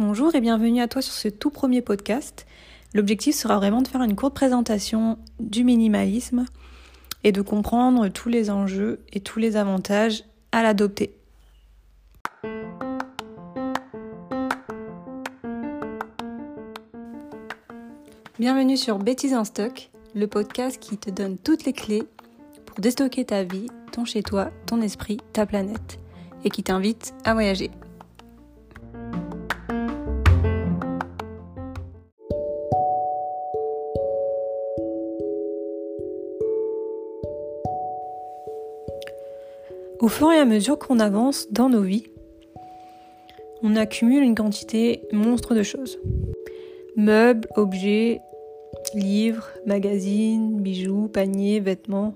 Bonjour et bienvenue à toi sur ce tout premier podcast. L'objectif sera vraiment de faire une courte présentation du minimalisme et de comprendre tous les enjeux et tous les avantages à l'adopter. Bienvenue sur Bêtises en stock, le podcast qui te donne toutes les clés pour déstocker ta vie, ton chez-toi, ton esprit, ta planète et qui t'invite à voyager. Au fur et à mesure qu'on avance dans nos vies, on accumule une quantité monstre de choses. Meubles, objets, livres, magazines, bijoux, paniers, vêtements.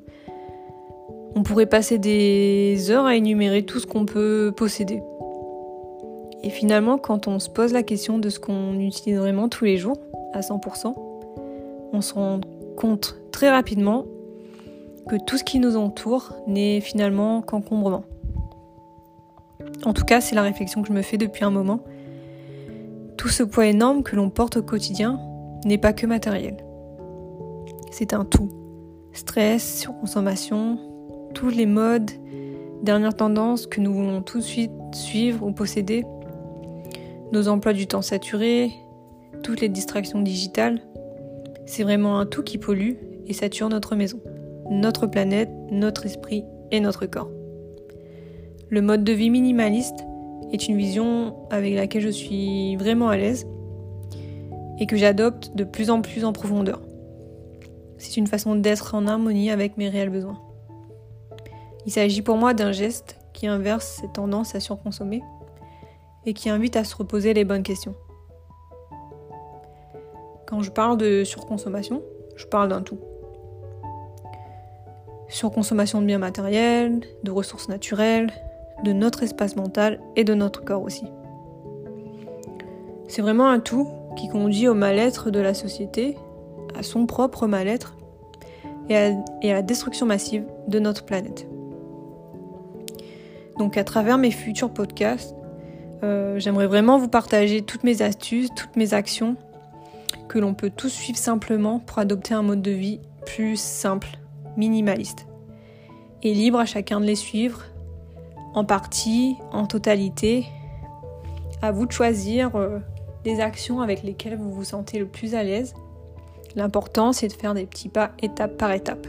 On pourrait passer des heures à énumérer tout ce qu'on peut posséder. Et finalement, quand on se pose la question de ce qu'on utilise vraiment tous les jours, à 100%, on se rend compte très rapidement que tout ce qui nous entoure n'est finalement qu'encombrement. En tout cas, c'est la réflexion que je me fais depuis un moment. Tout ce poids énorme que l'on porte au quotidien n'est pas que matériel. C'est un tout. Stress, surconsommation, tous les modes, dernières tendances que nous voulons tout de suite suivre ou posséder, nos emplois du temps saturés, toutes les distractions digitales, c'est vraiment un tout qui pollue et sature notre maison notre planète, notre esprit et notre corps. Le mode de vie minimaliste est une vision avec laquelle je suis vraiment à l'aise et que j'adopte de plus en plus en profondeur. C'est une façon d'être en harmonie avec mes réels besoins. Il s'agit pour moi d'un geste qui inverse cette tendance à surconsommer et qui invite à se reposer les bonnes questions. Quand je parle de surconsommation, je parle d'un tout surconsommation de biens matériels, de ressources naturelles, de notre espace mental et de notre corps aussi. C'est vraiment un tout qui conduit au mal-être de la société, à son propre mal-être et à, la destruction massive de notre planète. Donc à travers mes futurs podcasts, euh, j'aimerais vraiment vous partager toutes mes astuces, toutes mes actions que l'on peut tous suivre simplement pour adopter un mode de vie plus simple minimaliste. Et libre à chacun de les suivre, en partie, en totalité. À vous de choisir euh, des actions avec lesquelles vous vous sentez le plus à l'aise. L'important, c'est de faire des petits pas étape par étape.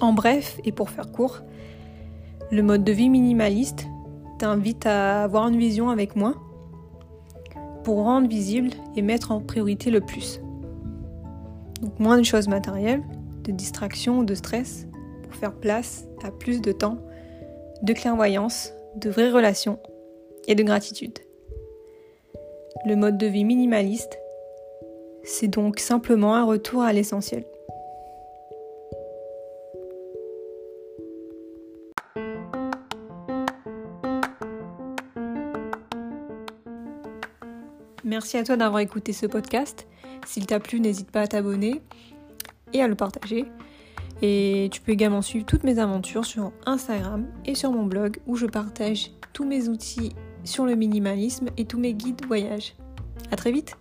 En bref, et pour faire court, le mode de vie minimaliste t'invite à avoir une vision avec moi pour rendre visible et mettre en priorité le plus. Donc moins de choses matérielles, de distraction ou de stress pour faire place à plus de temps, de clairvoyance, de vraies relations et de gratitude. Le mode de vie minimaliste, c'est donc simplement un retour à l'essentiel. Merci à toi d'avoir écouté ce podcast. S'il t'a plu, n'hésite pas à t'abonner et à le partager. Et tu peux également suivre toutes mes aventures sur Instagram et sur mon blog où je partage tous mes outils sur le minimalisme et tous mes guides voyage. À très vite